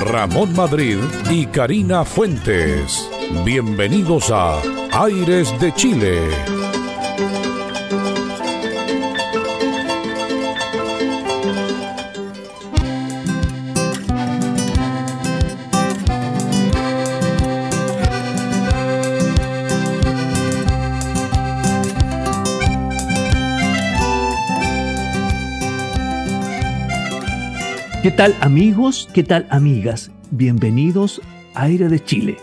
Ramón Madrid y Karina Fuentes. Bienvenidos a Aires de Chile. ¿Qué tal amigos? ¿Qué tal amigas? Bienvenidos a Aire de Chile.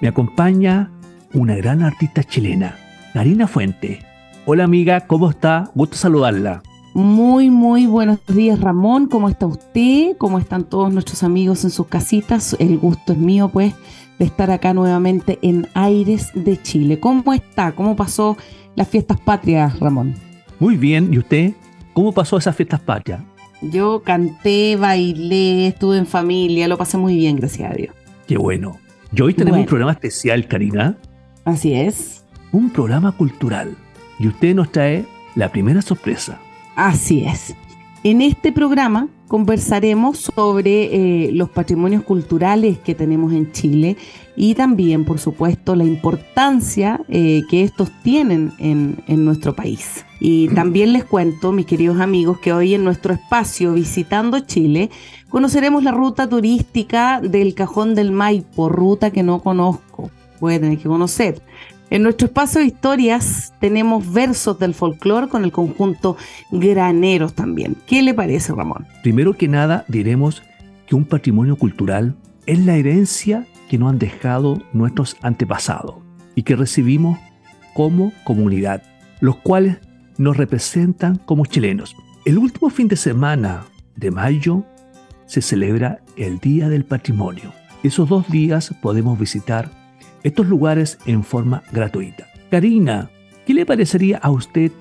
Me acompaña una gran artista chilena, Karina Fuente. Hola amiga, ¿cómo está? Gusto saludarla. Muy, muy buenos días Ramón, ¿cómo está usted? ¿Cómo están todos nuestros amigos en sus casitas? El gusto es mío pues de estar acá nuevamente en Aires de Chile. ¿Cómo está? ¿Cómo pasó las fiestas patrias, Ramón? Muy bien, ¿y usted? ¿Cómo pasó esas fiestas patrias? Yo canté, bailé, estuve en familia, lo pasé muy bien, gracias a Dios. Qué bueno. Y hoy tenemos un programa especial, Karina. Así es. Un programa cultural. Y usted nos trae la primera sorpresa. Así es. En este programa conversaremos sobre eh, los patrimonios culturales que tenemos en Chile y también, por supuesto, la importancia eh, que estos tienen en, en, nuestro país. Y también les cuento, mis queridos amigos, que hoy en nuestro espacio Visitando Chile conoceremos la ruta turística del Cajón del Maipo, ruta que no conozco, voy a tener que conocer. En nuestro espacio de historias tenemos versos del folclore con el conjunto Graneros también. ¿Qué le parece, Ramón? Primero que nada, diremos que un patrimonio cultural es la herencia que nos han dejado nuestros antepasados y que recibimos como comunidad, los cuales nos representan como chilenos. El último fin de semana de mayo se celebra el Día del Patrimonio. Esos dos días podemos visitar estos lugares en forma gratuita. Karina, ¿qué le parecería a usted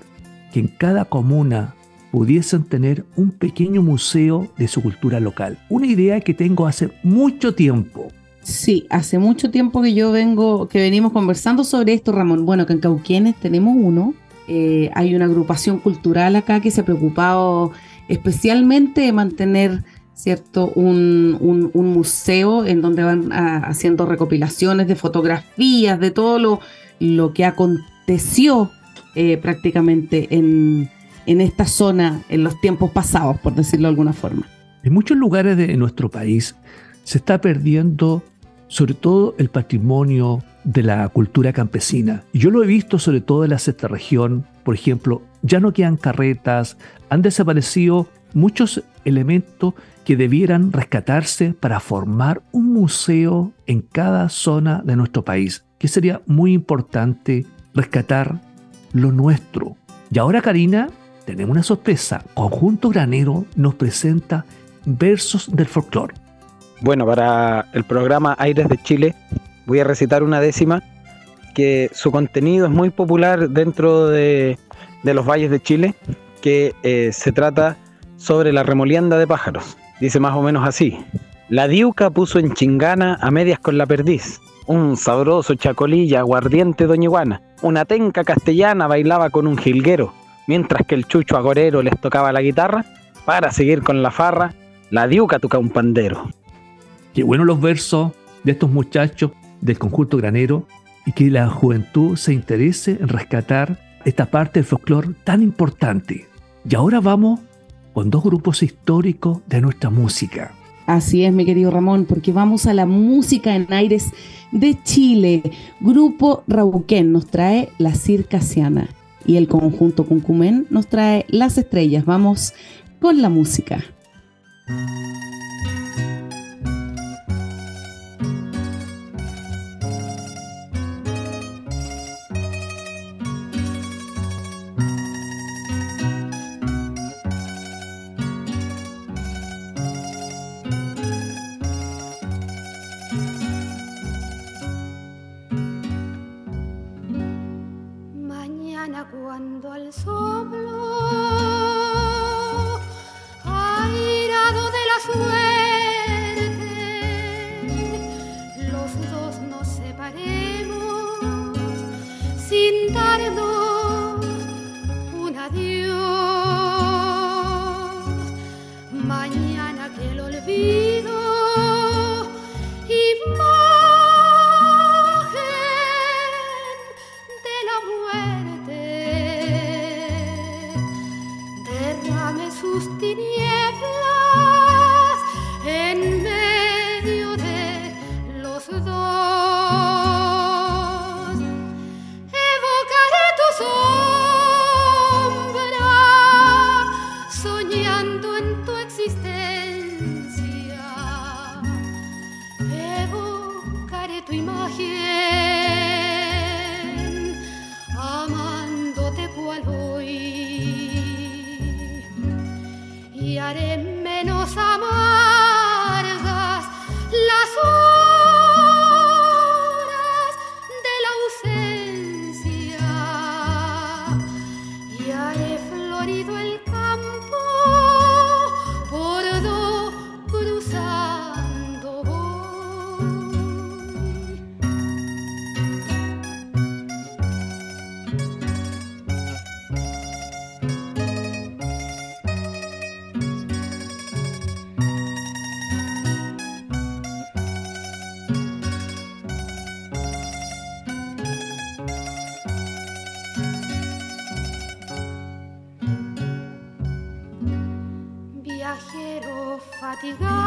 que en cada comuna pudiesen tener un pequeño museo de su cultura local? Una idea que tengo hace mucho tiempo. Sí, hace mucho tiempo que yo vengo, que venimos conversando sobre esto, Ramón. Bueno, que en Cauquienes tenemos uno. Eh, hay una agrupación cultural acá que se ha preocupado especialmente de mantener ¿cierto? Un, museo en donde van haciendo recopilaciones de fotografías, de todo lo, lo que aconteció eh, prácticamente en, en, esta zona en los tiempos pasados, por decirlo de alguna forma. En muchos lugares de nuestro país se está perdiendo sobre todo el patrimonio de la cultura campesina. Yo lo he visto sobre todo en la sexta región, por ejemplo, ya no quedan carretas, han desaparecido muchos elementos que debieran rescatarse para formar un museo en cada zona de nuestro país, que sería muy importante rescatar lo nuestro. Y ahora, Karina, tenemos una sorpresa. Conjunto Granero nos presenta versos del folclore. Bueno, para el programa Aires de Chile voy a recitar una décima que su contenido es muy popular dentro de, los valles de Chile, que eh, se trata sobre la remolienda de pájaros. Dice más o menos así. La diuca puso en chingana a medias con la perdiz. Un sabroso chacolilla aguardiente doña Iguana. Una tenca castellana bailaba con un jilguero. Mientras que el chucho agorero les tocaba la guitarra. Para seguir con la farra, la diuca toca un pandero. Qué bueno los versos de estos muchachos del conjunto granero y que la juventud se interese en rescatar esta parte del folclore tan importante. Y ahora vamos con dos grupos históricos de nuestra música. Así es, mi querido Ramón, porque vamos a la música en aires de Chile. Grupo Rauquén nos trae La Circasiana y el conjunto Cuncumén nos trae Las Estrellas. Vamos con la música. Cuando al soplo nombre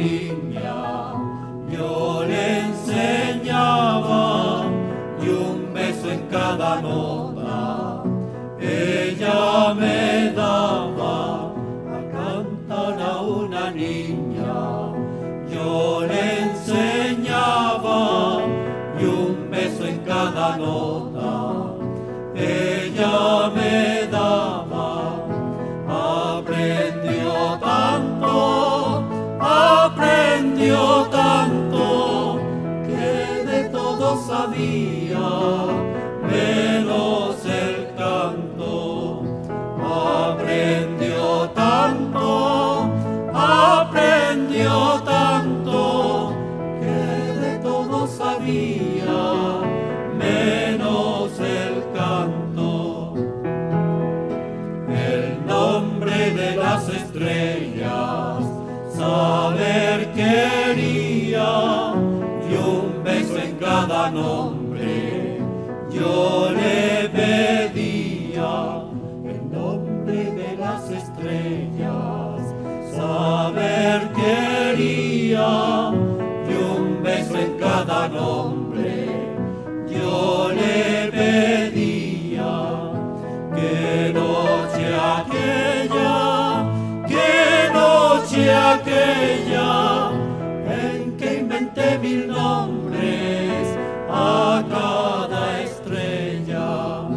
yo mil nombres a cada estrella.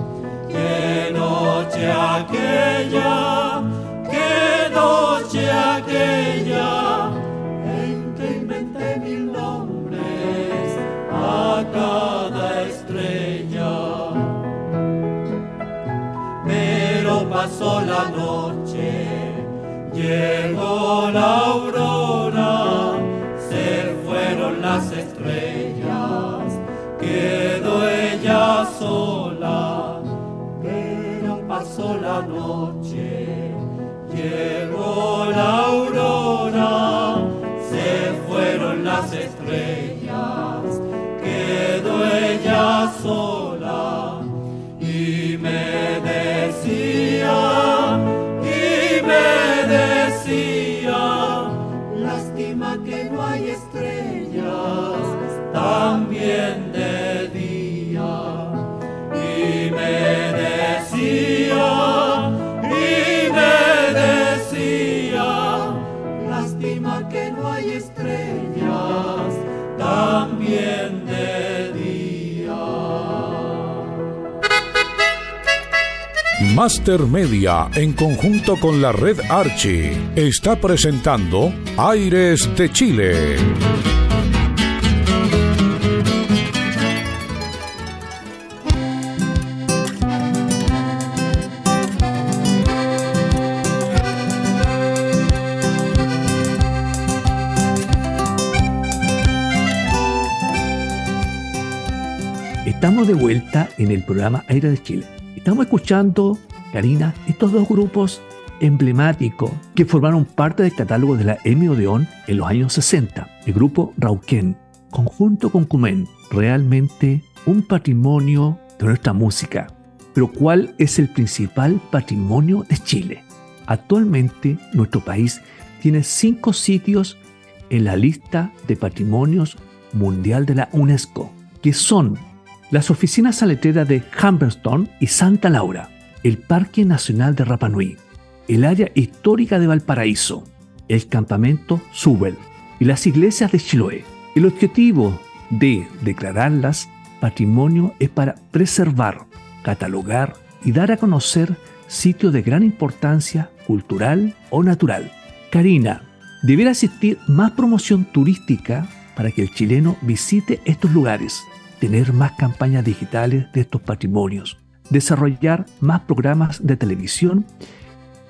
Que noche aquella, que noche aquella, en que inventé mil nombres a cada estrella. Pero pasó la noche, llegó la aurora. Estrellas, Master Media, en conjunto con la red Archie, está presentando Aires de Chile. Estamos de vuelta en el programa Aire de Chile. Estamos escuchando, Karina, estos dos grupos emblemáticos que formaron parte del catálogo de la Emmy Odeón en los años 60. El grupo Rauquén, conjunto con Cumen, realmente un patrimonio de nuestra música. Pero ¿cuál es el principal patrimonio de Chile? Actualmente nuestro país tiene cinco sitios en la lista de patrimonios mundial de la UNESCO, que son las oficinas aleteras de Humberston y Santa Laura, el Parque Nacional de Rapa Nui, el área histórica de Valparaíso, el campamento Subel y las iglesias de Chiloé. El objetivo de declararlas patrimonio es para preservar, catalogar y dar a conocer sitios de gran importancia cultural o natural. Karina, deberá existir más promoción turística para que el chileno visite estos lugares tener más campañas digitales de estos patrimonios, desarrollar más programas de televisión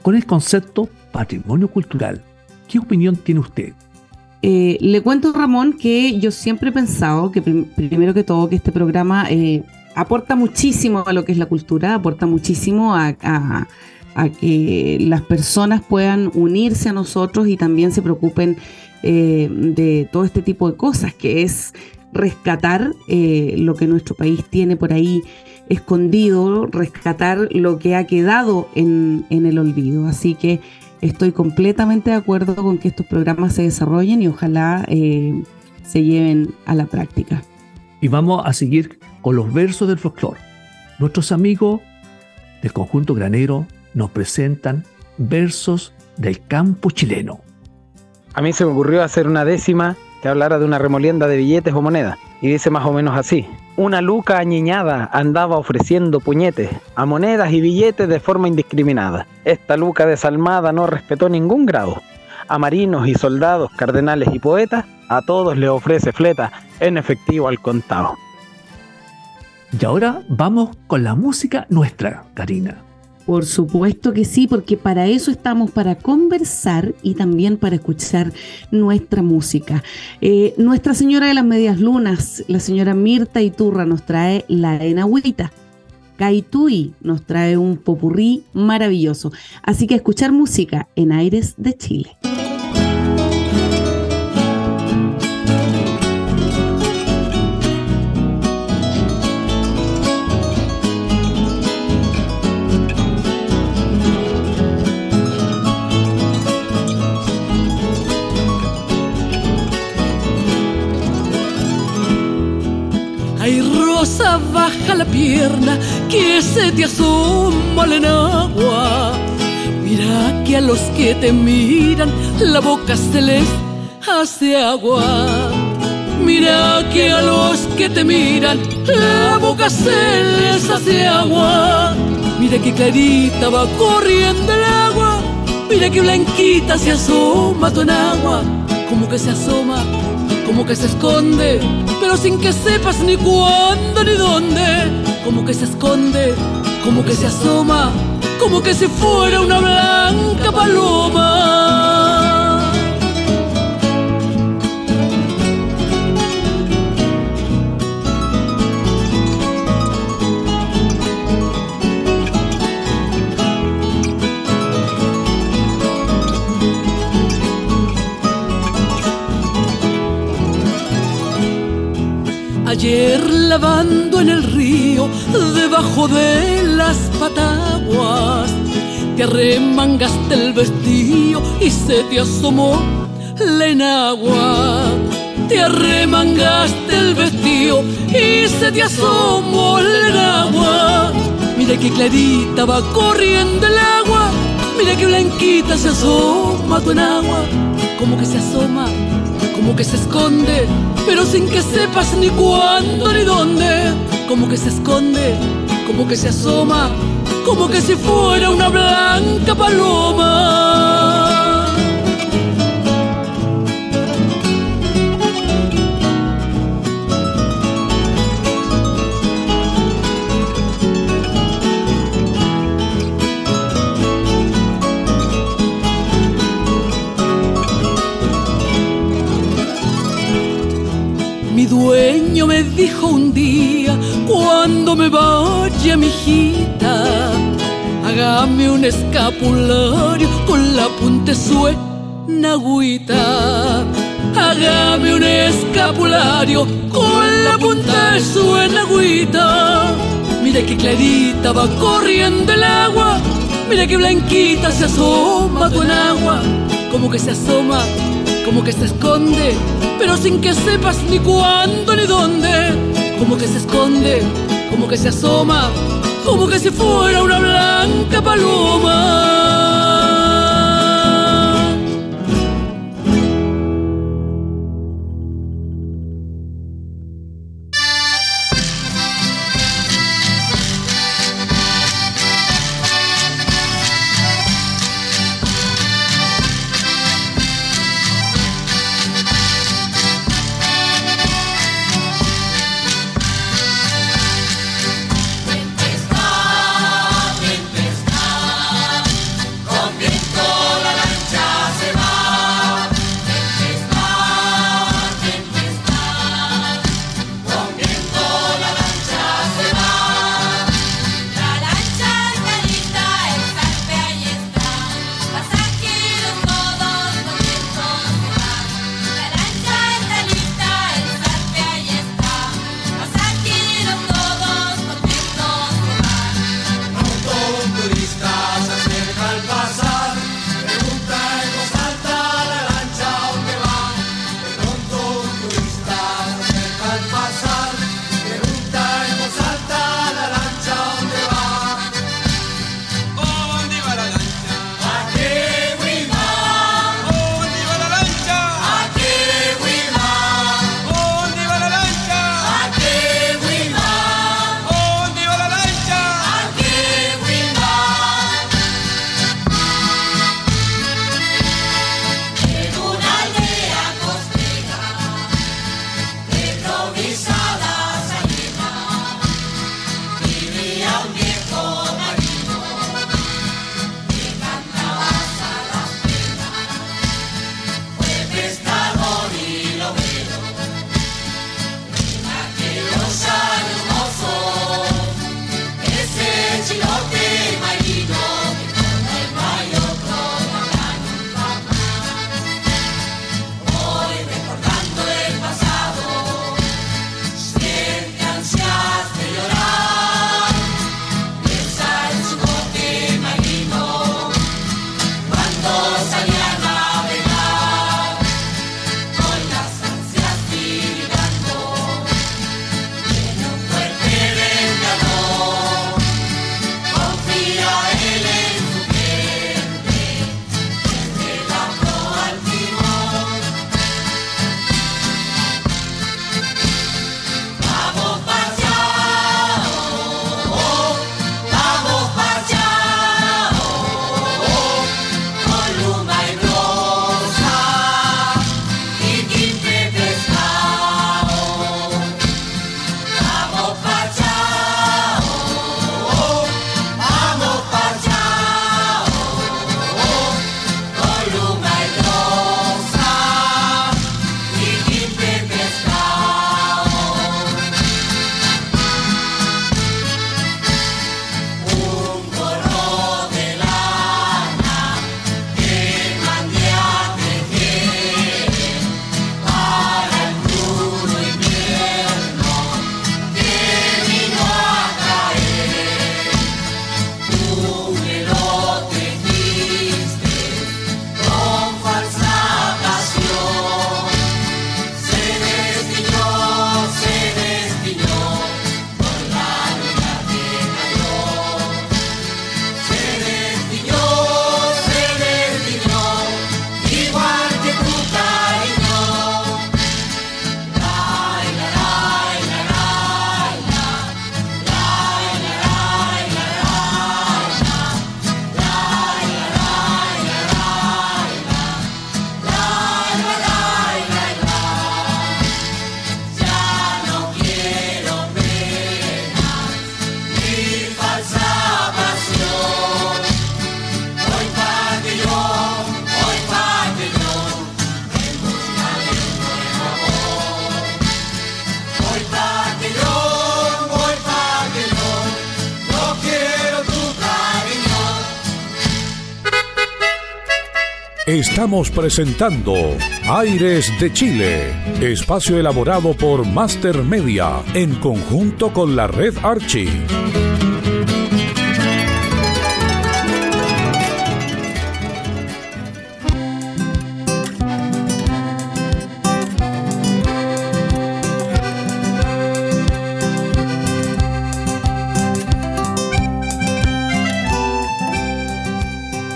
con el concepto patrimonio cultural. ¿Qué opinión tiene usted? Eh, le cuento, Ramón, que yo siempre he pensado que prim- primero que todo que este programa eh, aporta muchísimo a lo que es la cultura, aporta muchísimo a, que las personas puedan unirse a nosotros y también se preocupen eh, de todo este tipo de cosas, que es rescatar lo que nuestro país tiene por ahí escondido, rescatar lo que ha quedado en, en el olvido. Así que estoy completamente de acuerdo con que estos programas se desarrollen y ojalá eh, se lleven a la práctica. Y vamos a seguir con los versos del folclore. Nuestros amigos del conjunto granero nos presentan versos del campo chileno. A mí se me ocurrió hacer una décima que hablara de una remolienda de billetes o monedas. Y dice más o menos así. Una luca añeñada andaba ofreciendo puñetes a monedas y billetes de forma indiscriminada. Esta luca desalmada no respetó ningún grado. A marinos y soldados, cardenales y poetas, a todos le ofrece fleta en efectivo al contado. Y ahora vamos con la música nuestra, Karina. Por supuesto que sí, porque para eso estamos, para conversar y también para escuchar nuestra música. Eh, Nuestra Señora de las Medias Lunas, la señora Mirta Iturra, nos trae la enagüita. Caitui nos trae un popurrí maravilloso. Así que escuchar música en Aires de Chile. Baja la pierna, que se te asoma la enagua. Mira que a los que te miran, la boca se les hace agua. Mira que a los que te miran, la boca se les hace agua. Mira que clarita va corriendo el agua. Mira que blanquita se asoma tu enagua. Como que se asoma, como que se esconde, pero sin que sepas ni cuándo ni dónde. Como que se esconde, como que se asoma, como que si fuera una blanca paloma. Ayer lavando en el río, debajo de las pataguas, te arremangaste el vestido y se te asomó la enagua. Te arremangaste el vestido y se te asomó la enagua. Mira que clarita va corriendo el agua, mira que blanquita se asoma tu enagua, como que se asoma, como que se esconde pero sin que sepas ni cuándo ni dónde. Como que se esconde, como que se asoma, como que si fuera una blanca paloma. Dijo un día, cuando me vaya mi hijita, hágame un escapulario con la punta suena agüita. Hágame un escapulario con la punta suena agüita. Mira que clarita va corriendo el agua, mira que blanquita se asoma con agua, como que se asoma, como que se esconde pero sin que sepas ni cuándo ni dónde. Como que se esconde, como que se asoma, como que si fuera una blanca paloma. Estamos presentando Aires de Chile, espacio elaborado por Master Media en conjunto con la red Archie.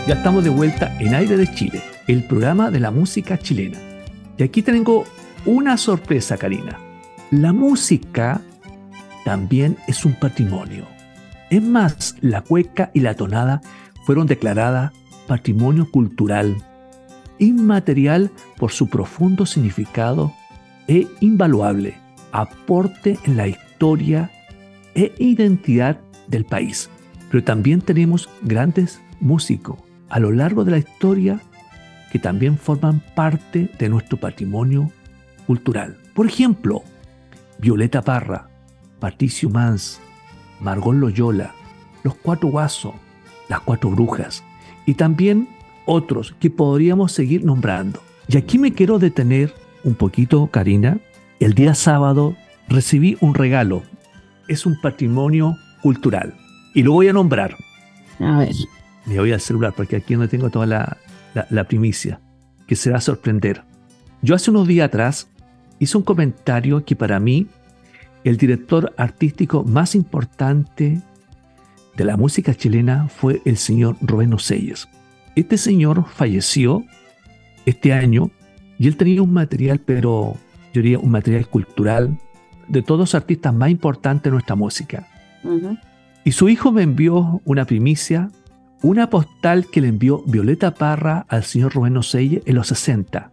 Ya estamos de vuelta en Aire de Chile, el programa de la música chilena. Y aquí tengo una sorpresa, Karina. La música también es un patrimonio. Es más, la cueca y la tonada fueron declaradas patrimonio cultural inmaterial por su profundo significado e invaluable aporte en la historia e identidad del país. Pero también tenemos grandes músicos a lo largo de la historia que también forman parte de nuestro patrimonio cultural. Por ejemplo, Violeta Parra, Patricio Mans, Margot Loyola, Los Cuatro Guasos, Las Cuatro Brujas y también otros que podríamos seguir nombrando. Y aquí me quiero detener un poquito, Karina. El día sábado recibí un regalo. Es un patrimonio cultural y lo voy a nombrar. A ver. Me voy al celular porque aquí no tengo toda la, la, la primicia, que se va a sorprender. Yo hace unos días atrás hice un comentario que para mí el director artístico más importante de la música chilena fue el señor Rubén Ocelles. Este señor falleció este año y él tenía un material, pero yo diría un material cultural de todos los artistas más importantes de nuestra música. Y su hijo me envió una primicia, una postal que le envió Violeta Parra al señor Rubén Ocelle en los 60.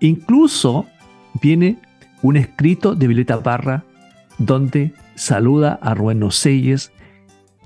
Incluso viene un escrito de Violeta Parra donde saluda a Rubén Ocelles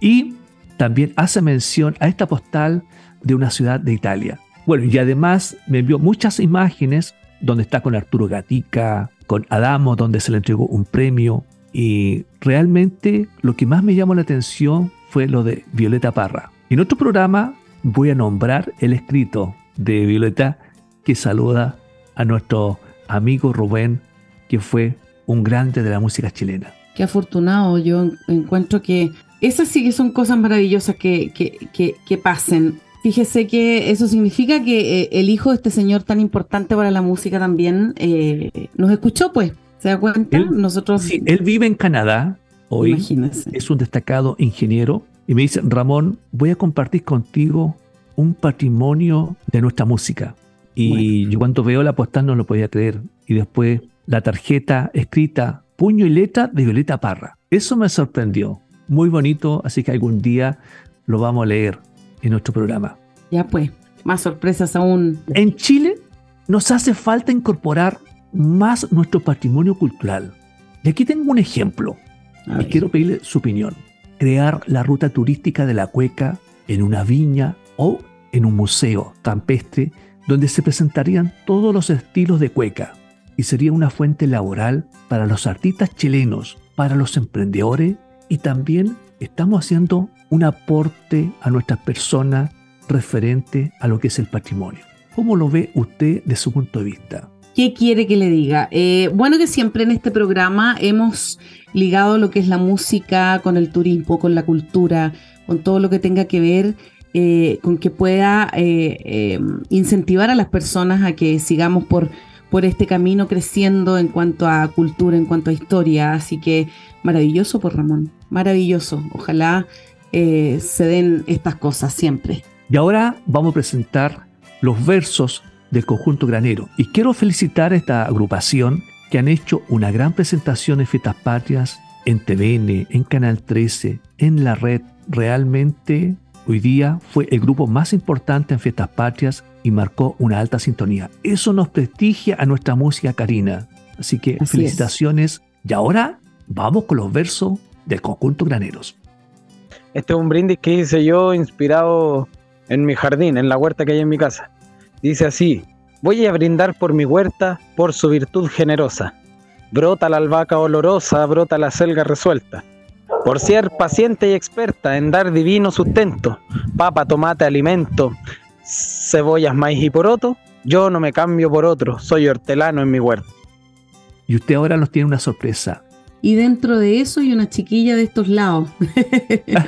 y también hace mención a esta postal de una ciudad de Italia. Bueno, y además me envió muchas imágenes donde está con Arturo Gatica, con Adamo, donde se le entregó un premio. Y realmente lo que más me llamó la atención fue lo de Violeta Parra. En otro programa voy a nombrar el escrito de Violeta que saluda a nuestro amigo Rubén, que fue un grande de la música chilena. Qué afortunado. Yo en- encuentro que esas sí que son cosas maravillosas que, que, que, que pasen. Fíjese que eso significa que eh, el hijo de este señor tan importante para la música también eh, nos escuchó, pues. ¿Se da cuenta? Él- Nosotros, Sí, él vive en Canadá hoy, imagínense. es un destacado ingeniero y me dice, Ramón, voy a compartir contigo un patrimonio de nuestra música. Y yo cuando veo la postal no lo podía creer. Y después la tarjeta escrita, puño y letra de Violeta Parra. Eso me sorprendió. Muy bonito, así que algún día lo vamos a leer en nuestro programa. Ya pues, más sorpresas aún. En Chile nos hace falta incorporar más nuestro patrimonio cultural. Y aquí tengo un ejemplo. Y quiero pedirle su opinión. Crear la ruta turística de la cueca en una viña o en un museo campestre donde se presentarían todos los estilos de cueca y sería una fuente laboral para los artistas chilenos, para los emprendedores y también estamos haciendo un aporte a nuestras personas referente a lo que es el patrimonio. ¿Cómo lo ve usted de su punto de vista? ¿Qué quiere que le diga? Eh, bueno, que siempre en este programa hemos ligado lo que es la música con el turismo, con la cultura, con todo lo que tenga que ver eh, con que pueda eh, eh, incentivar a las personas a que sigamos por, por este camino creciendo en cuanto a cultura, en cuanto a historia. Así que maravilloso por Ramón, maravilloso. Ojalá se den estas cosas siempre. Y ahora vamos a presentar los versos del conjunto granero. Y quiero felicitar a esta agrupación que han hecho una gran presentación en Fiestas Patrias, en TVN, en Canal 13, en la red. Realmente hoy día fue el grupo más importante en Fiestas Patrias y marcó una alta sintonía. Eso nos prestigia a nuestra música carina. Así que Así es. felicitaciones. Y ahora vamos con los versos del conjunto graneros. Este es un brindis que hice yo inspirado en mi jardín, en la huerta que hay en mi casa. Dice así, voy a brindar por mi huerta, por su virtud generosa. Brota la albahaca olorosa, brota la selga resuelta. Por ser paciente y experta en dar divino sustento, papa, tomate, alimento, cebollas, maíz y poroto, yo no me cambio por otro, soy hortelano en mi huerta. Y usted ahora nos tiene una sorpresa y dentro de eso hay una chiquilla de estos lados.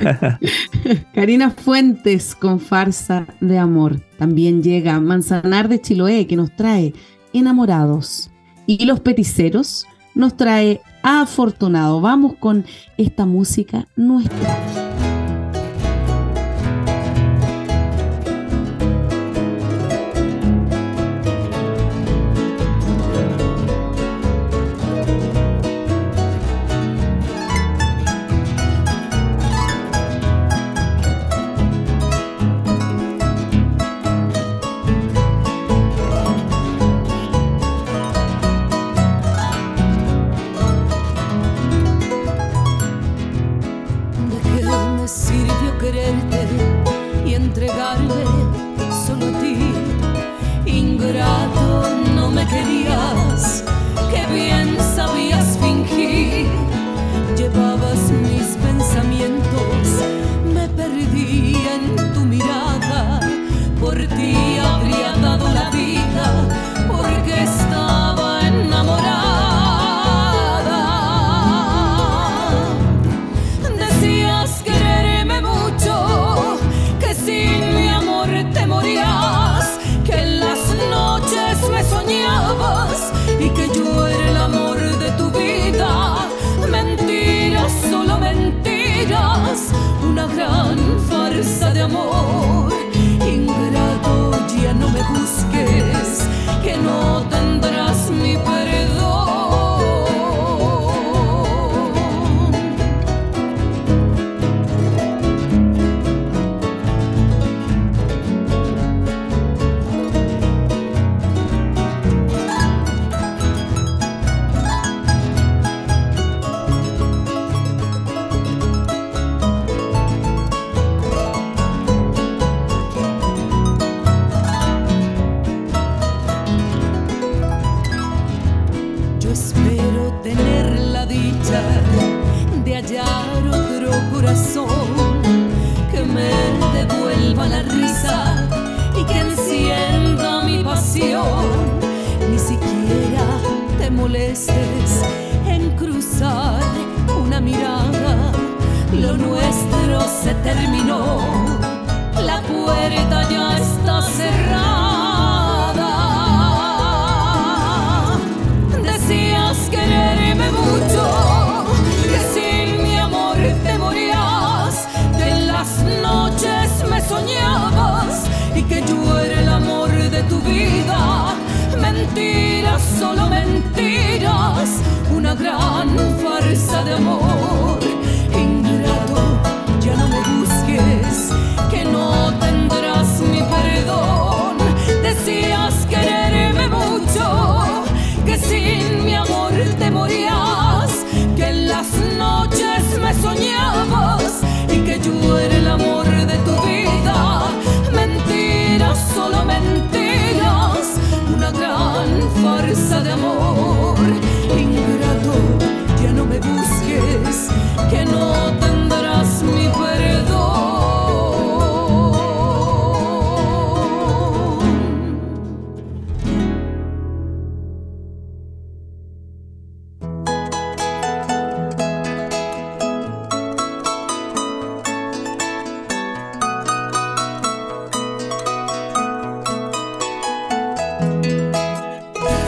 Karina Fuentes con Farsa de Amor. También llega Manzanar de Chiloé que nos trae Enamorados. Y Los Peticeros nos trae Afortunado. Vamos con esta música nuestra.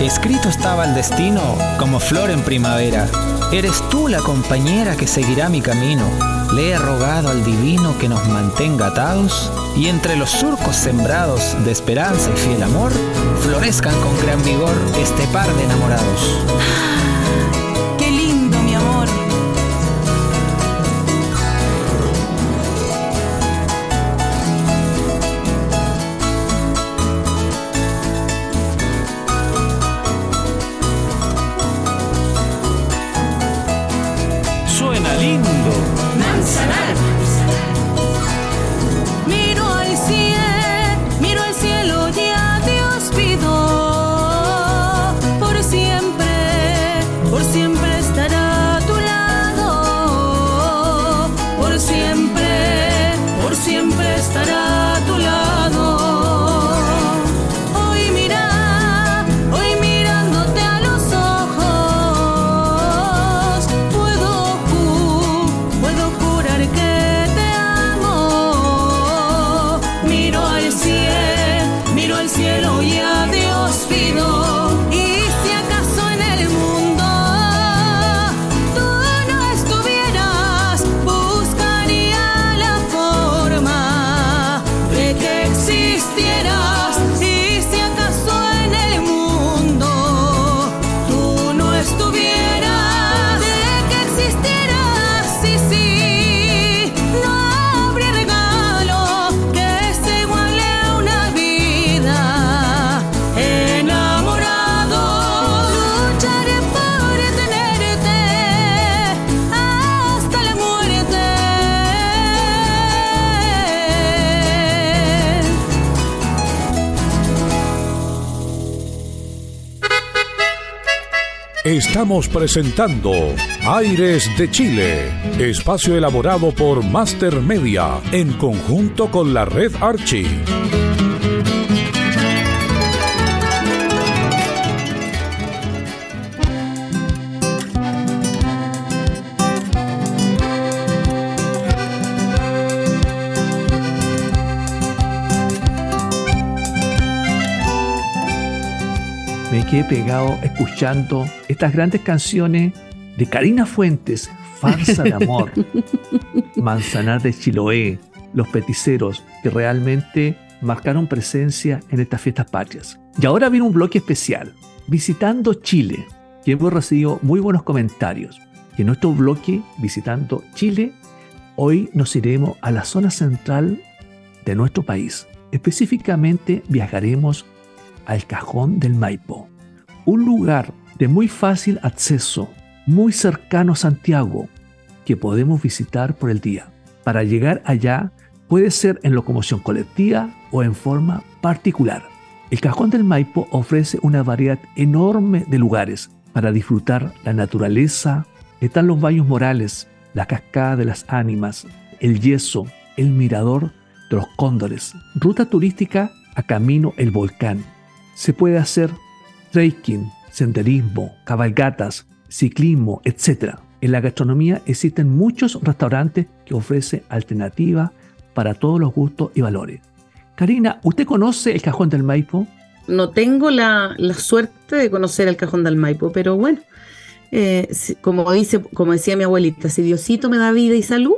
Escrito estaba el destino como flor en primavera. Eres tú la compañera que seguirá mi camino. Le he rogado al divino que nos mantenga atados y entre los surcos sembrados de esperanza y fiel amor, florezcan con gran vigor este par de enamorados. Estamos presentando Aires de Chile, espacio elaborado por Master Media en conjunto con la red Archie. Quedé pegado escuchando estas grandes canciones de Karina Fuentes, Farsa de Amor, Manzanar de Chiloé, Los Peticeros, que realmente marcaron presencia en estas fiestas patrias. Y ahora viene un bloque especial, Visitando Chile, que hemos recibido muy buenos comentarios. Y en nuestro bloque, Visitando Chile, hoy nos iremos a la zona central de nuestro país. Específicamente viajaremos al Cajón del Maipo, un lugar de muy fácil acceso, muy cercano a Santiago, que podemos visitar por el día. Para llegar allá puede ser en locomoción colectiva o en forma particular. El Cajón del Maipo ofrece una variedad enorme de lugares para disfrutar la naturaleza. Están los baños morales, la cascada de las ánimas, el yeso, el mirador de los cóndores, ruta turística a camino el volcán, se puede hacer trekking, senderismo, cabalgatas, ciclismo, etc. En la gastronomía existen muchos restaurantes que ofrecen alternativas para todos los gustos y valores. Karina, ¿usted conoce el Cajón del Maipo? No tengo la, la suerte de conocer el Cajón del Maipo, pero bueno, eh, como, dice, como decía mi abuelita, si Diosito me da vida y salud,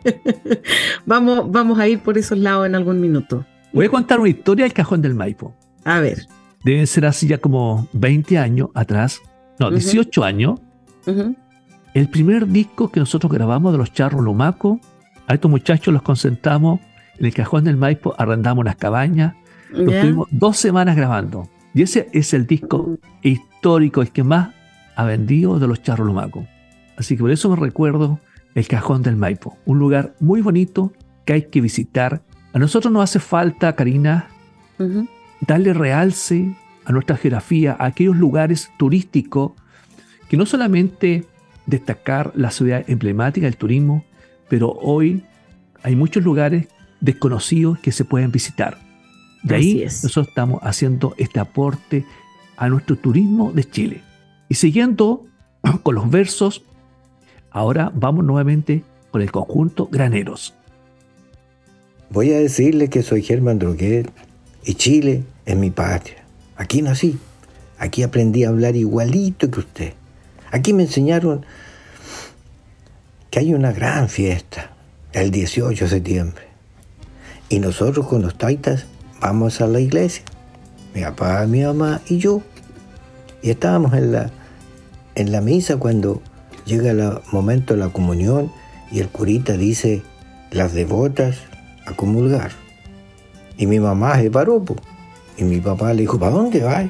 vamos, vamos a ir por esos lados en algún minuto. Voy a contar una historia del Cajón del Maipo. A ver. Deben ser así ya como 20 años atrás, no, Ujú. 18 años. El primer disco que nosotros grabamos de los Charros Lumaco, a estos muchachos los concentramos en el Cajón del Maipo, arrendamos unas cabañas, lo ¿Ya? estuvimos dos semanas grabando. Y ese es el disco histórico, el que más ha vendido de los Charros Lumaco. Así que por eso me recuerdo el Cajón del Maipo, un lugar muy bonito que hay que visitar. A nosotros nos hace falta, Karina. Darle realce a nuestra geografía, a aquellos lugares turísticos que no solamente destacar la ciudad emblemática del turismo, pero hoy hay muchos lugares desconocidos que se pueden visitar. De ahí es. nosotros estamos haciendo este aporte a nuestro turismo de Chile. Y siguiendo con los versos, ahora vamos nuevamente con el conjunto Graneros. Voy a decirle que soy Germán Droguet y Chile es mi patria. Aquí nací. Aquí aprendí a hablar igualito que usted. Aquí me enseñaron que hay una gran fiesta el 18 de septiembre. Y nosotros con los taitas vamos a la iglesia. Mi papá, mi mamá y yo. Y estábamos en la, en la misa cuando llega el momento de la comunión y el curita dice las devotas a comulgar. Y mi mamá se paró. Y mi papá le dijo, ¿para dónde vas?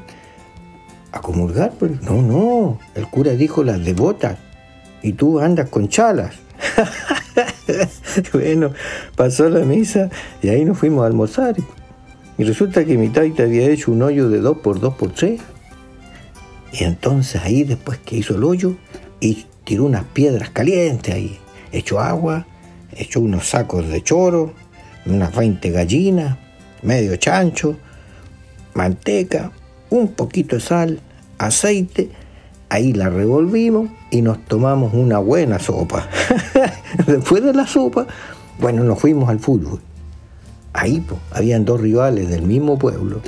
¿A comulgar? Pues, no, no, el cura dijo las devotas, y tú andas con chalas. bueno, pasó la misa y ahí nos fuimos a almorzar. Y resulta que mi taita había hecho un hoyo de 2 por 2 por 3. Y entonces ahí después que hizo el hoyo y tiró unas piedras calientes ahí, echó agua, echó unos sacos de choro, unas 20 gallinas, medio chancho, manteca, un poquito de sal, aceite, ahí la revolvimos y nos tomamos una buena sopa. Después de la sopa, bueno, nos fuimos al fútbol. Ahí pues, habían dos rivales del mismo pueblo.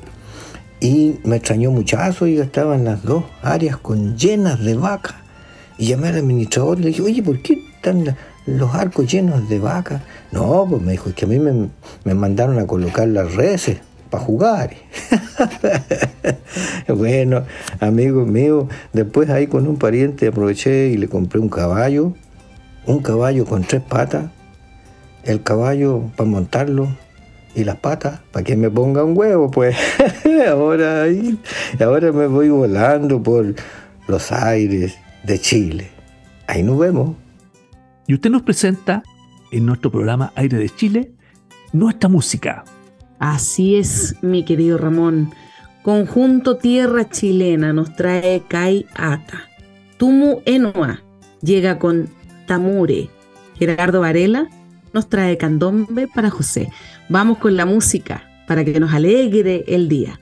Y me extrañó muchazo y estaban las dos áreas con llenas de vacas. Y llamé al administrador y le dije, oye, ¿por qué están los arcos llenos de vacas? No, pues me dijo, es que a mí me, me mandaron a colocar las reses para jugar. bueno, amigos míos, después ahí con un pariente aproveché y le compré un caballo, un caballo con tres patas, el caballo para montarlo y las patas para que me ponga un huevo, pues. ahora, ahora me voy volando por los aires de Chile. Ahí nos vemos. Y usted nos presenta en nuestro programa Aire de Chile nuestra música. Así es, mi querido Ramón. Conjunto Tierra Chilena nos trae Kai Ata. Tumu Enoa llega con Tamure. Gerardo Varela nos trae Candombe para José. Vamos con la música para que nos alegre el día.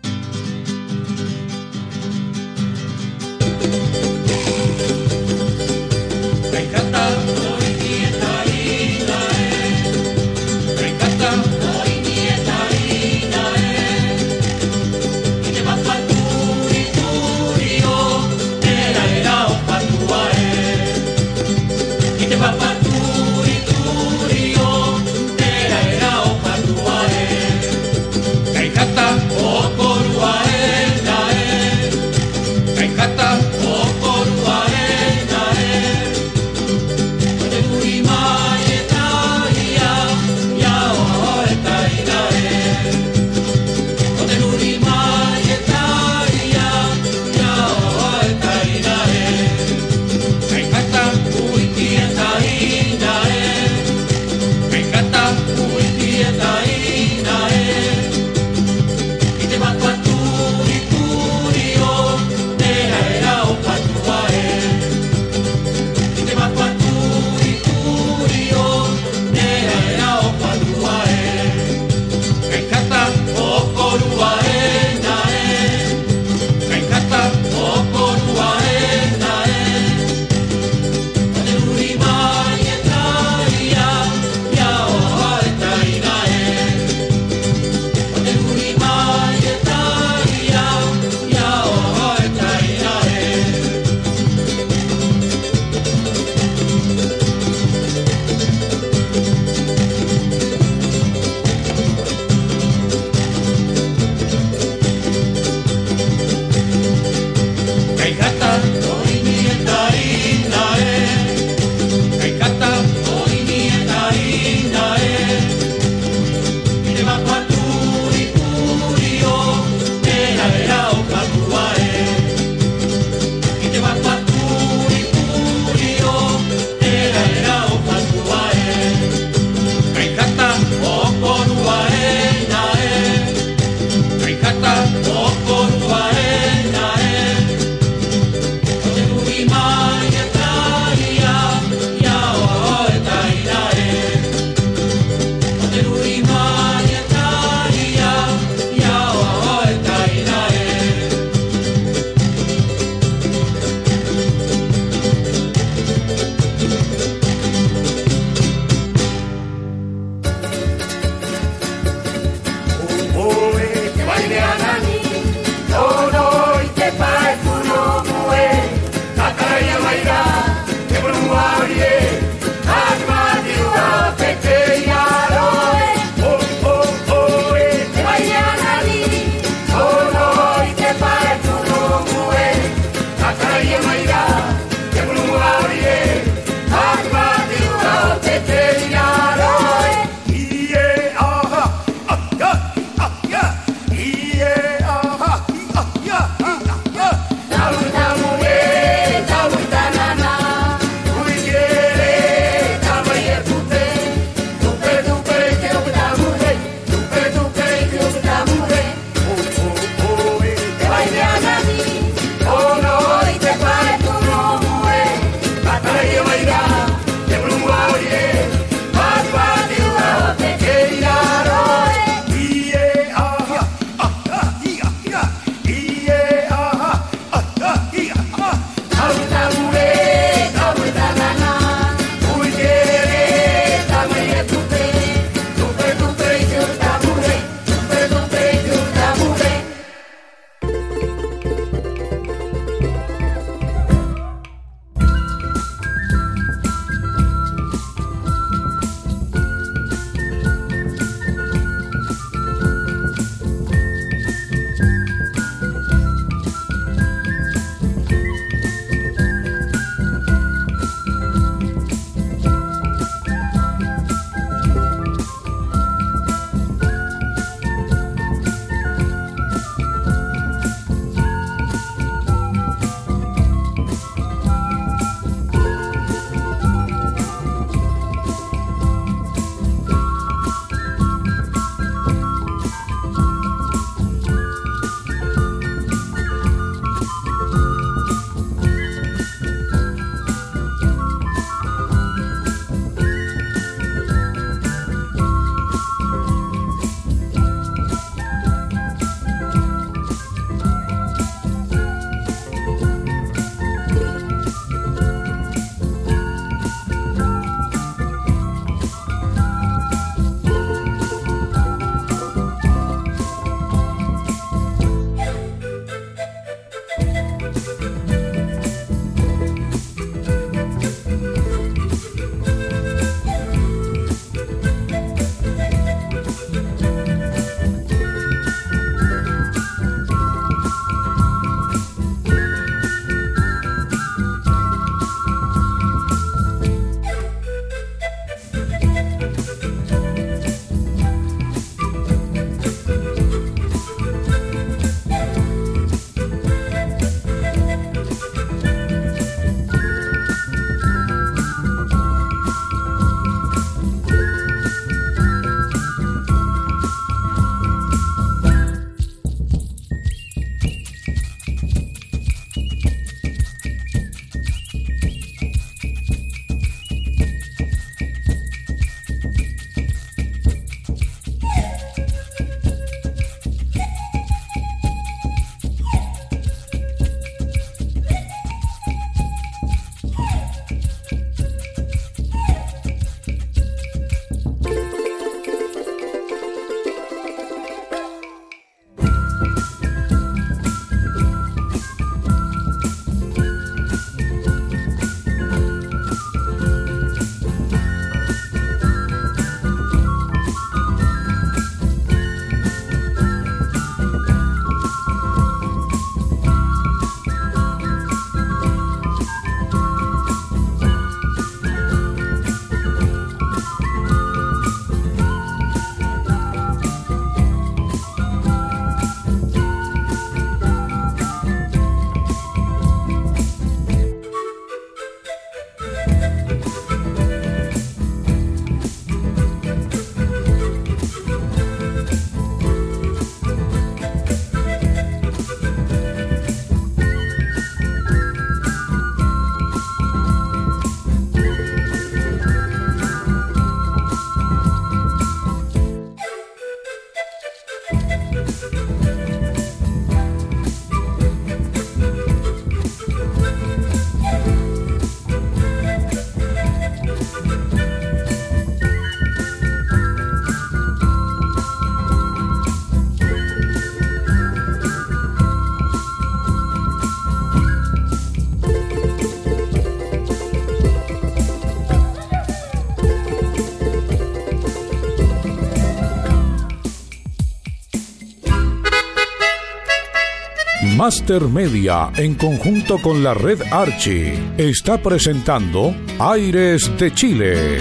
Master Media, en conjunto con la red Archie, está presentando Aires de Chile.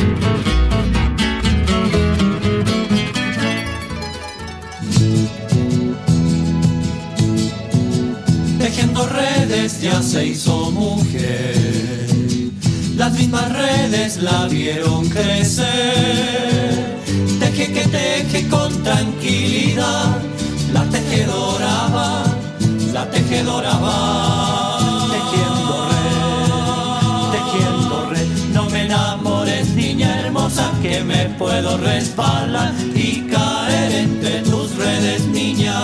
Tejiendo redes ya se hizo mujer. Las mismas redes la vieron crecer. Teje que teje con tranquilidad. La tejedora va, la tejedora va. Tejiendo red, tejiendo red. No me enamores, niña hermosa, que me puedo resbalar y caer entre tus redes, niña.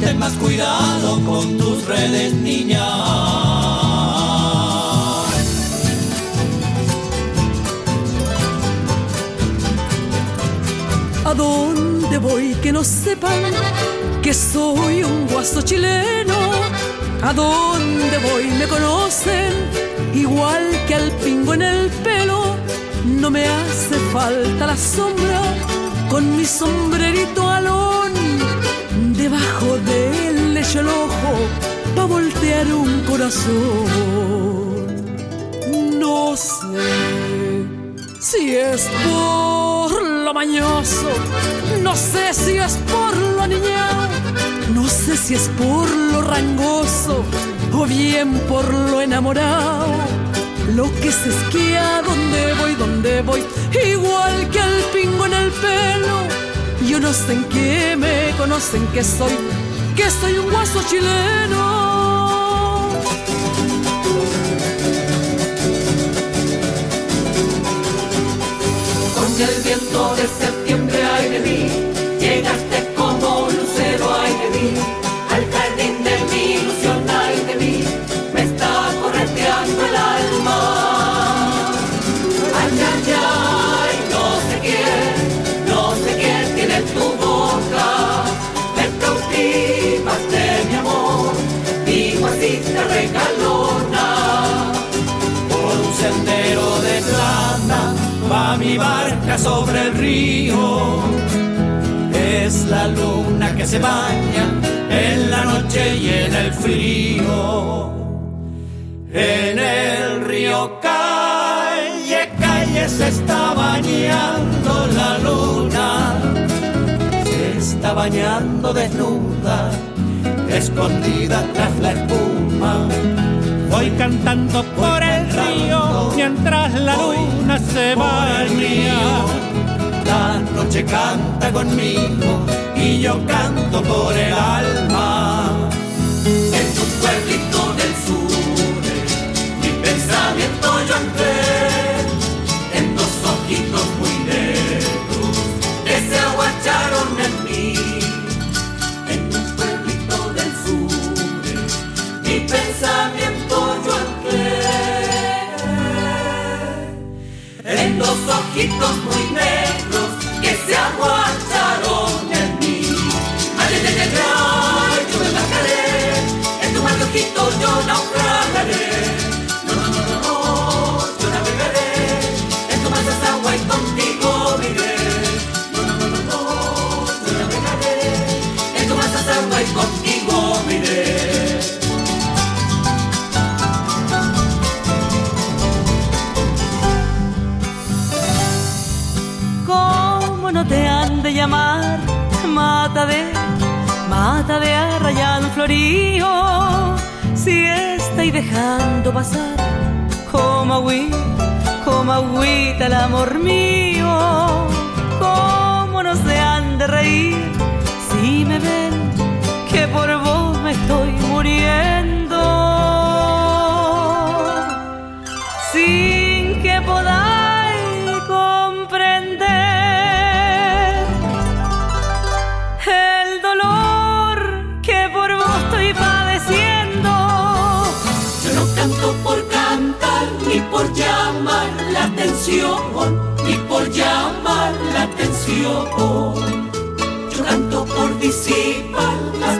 Ten más cuidado con tus redes, niña. ¿A dónde voy que no sepan que soy un guaso chileno? ¿A dónde voy me conocen igual que al pingo en el pelo? No me hace falta la sombra con mi sombrerito alón debajo del lecho el ojo pa voltear un corazón. No sé si es por lo no sé si es por lo niñado, no sé si es por lo rangoso o bien por lo enamorado. Lo que se esquía, donde voy, donde voy, igual que el pingo en el pelo. Yo no sé en qué me conocen que soy, que soy un guaso chileno. El viento de septiembre, ay de mí, sobre el río. Es la luna que se baña en la noche y en el frío. En el río calle, calle se está bañando la luna. Se está bañando desnuda, escondida tras la espuma. Voy cantando por el río mientras la luna se baña. La noche canta conmigo y yo canto por el alma. En tu pueblito del sur, mi pensamiento yo entré dejando pasar, como agüita, como agüita el amor mío. ¿Cómo no se han de reír si me ven que por vos me estoy muriendo? Sin que podáis la atención, ni por llamar la atención. Yo canto por disipar las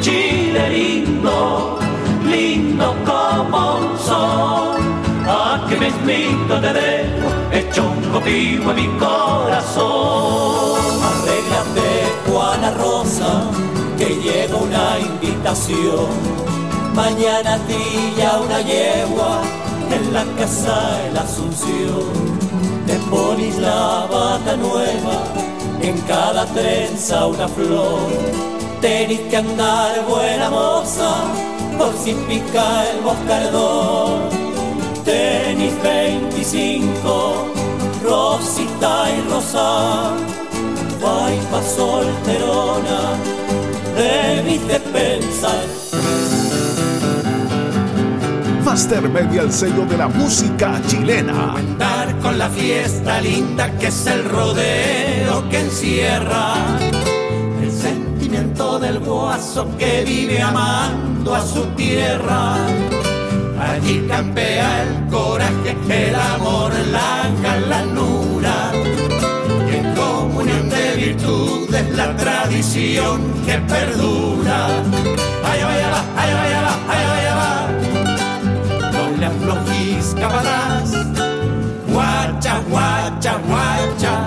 Chile, lindo, lindo como un sol, aquí mismito te dejo hecho un copihue en mi corazón. Arréglate, Juana Rosa, que llega una invitación. Mañana día una yegua en la casa de la Asunción. Te pones la bata nueva, en cada trenza una flor. Tenés que andar buena moza, por si pica el boscardón tenis 25, Rosita y Rosa, pa' solterona, debiste pensar. Master Media, el sello de la música chilena. Andar con la fiesta linda que es el rodeo que encierra del guaso que vive amando a su tierra Allí campea el coraje, el amor, la galanura. Y en comunión de virtudes la tradición que perdura. Allá vaya va, allá vaya va, allá vaya va. No le aflojís. Guacha, guacha, guacha.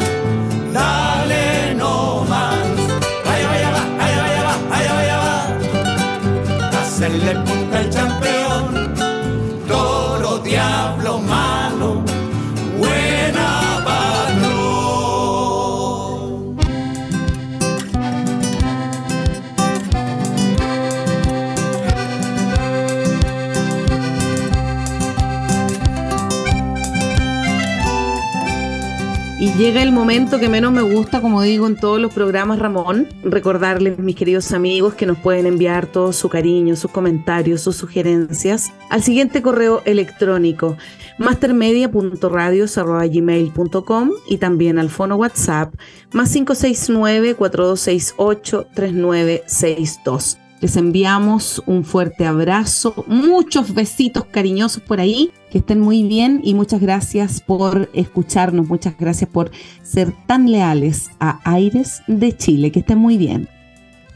Llega el momento que menos me gusta, como digo en todos los programas, Ramón, recordarles, mis queridos amigos, que nos pueden enviar todo su cariño, sus comentarios, sus sugerencias al siguiente correo electrónico mastermedia.radios.gmail.com y también al fono WhatsApp más 569-4268-3962. Les enviamos un fuerte abrazo, muchos besitos cariñosos por ahí, que estén muy bien y muchas gracias por escucharnos, muchas gracias por ser tan leales a Aires de Chile, que estén muy bien.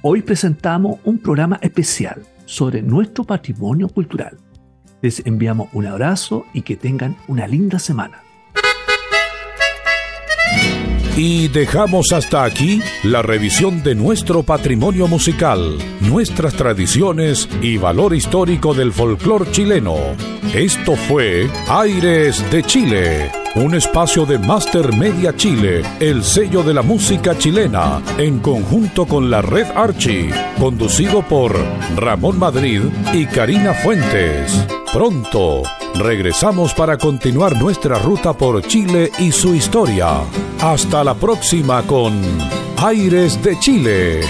Hoy presentamos un programa especial sobre nuestro patrimonio cultural. Les enviamos un abrazo y que tengan una linda semana. Y dejamos hasta aquí la revisión de nuestro patrimonio musical, nuestras tradiciones y valor histórico del folclor chileno. Esto fue Aires de Chile, un espacio de Master Media Chile, el sello de la música chilena, en conjunto con la Red Archie, conducido por Ramón Madrid y Karina Fuentes. Pronto regresamos para continuar nuestra ruta por Chile y su historia. Hasta la próxima con Aires de Chile.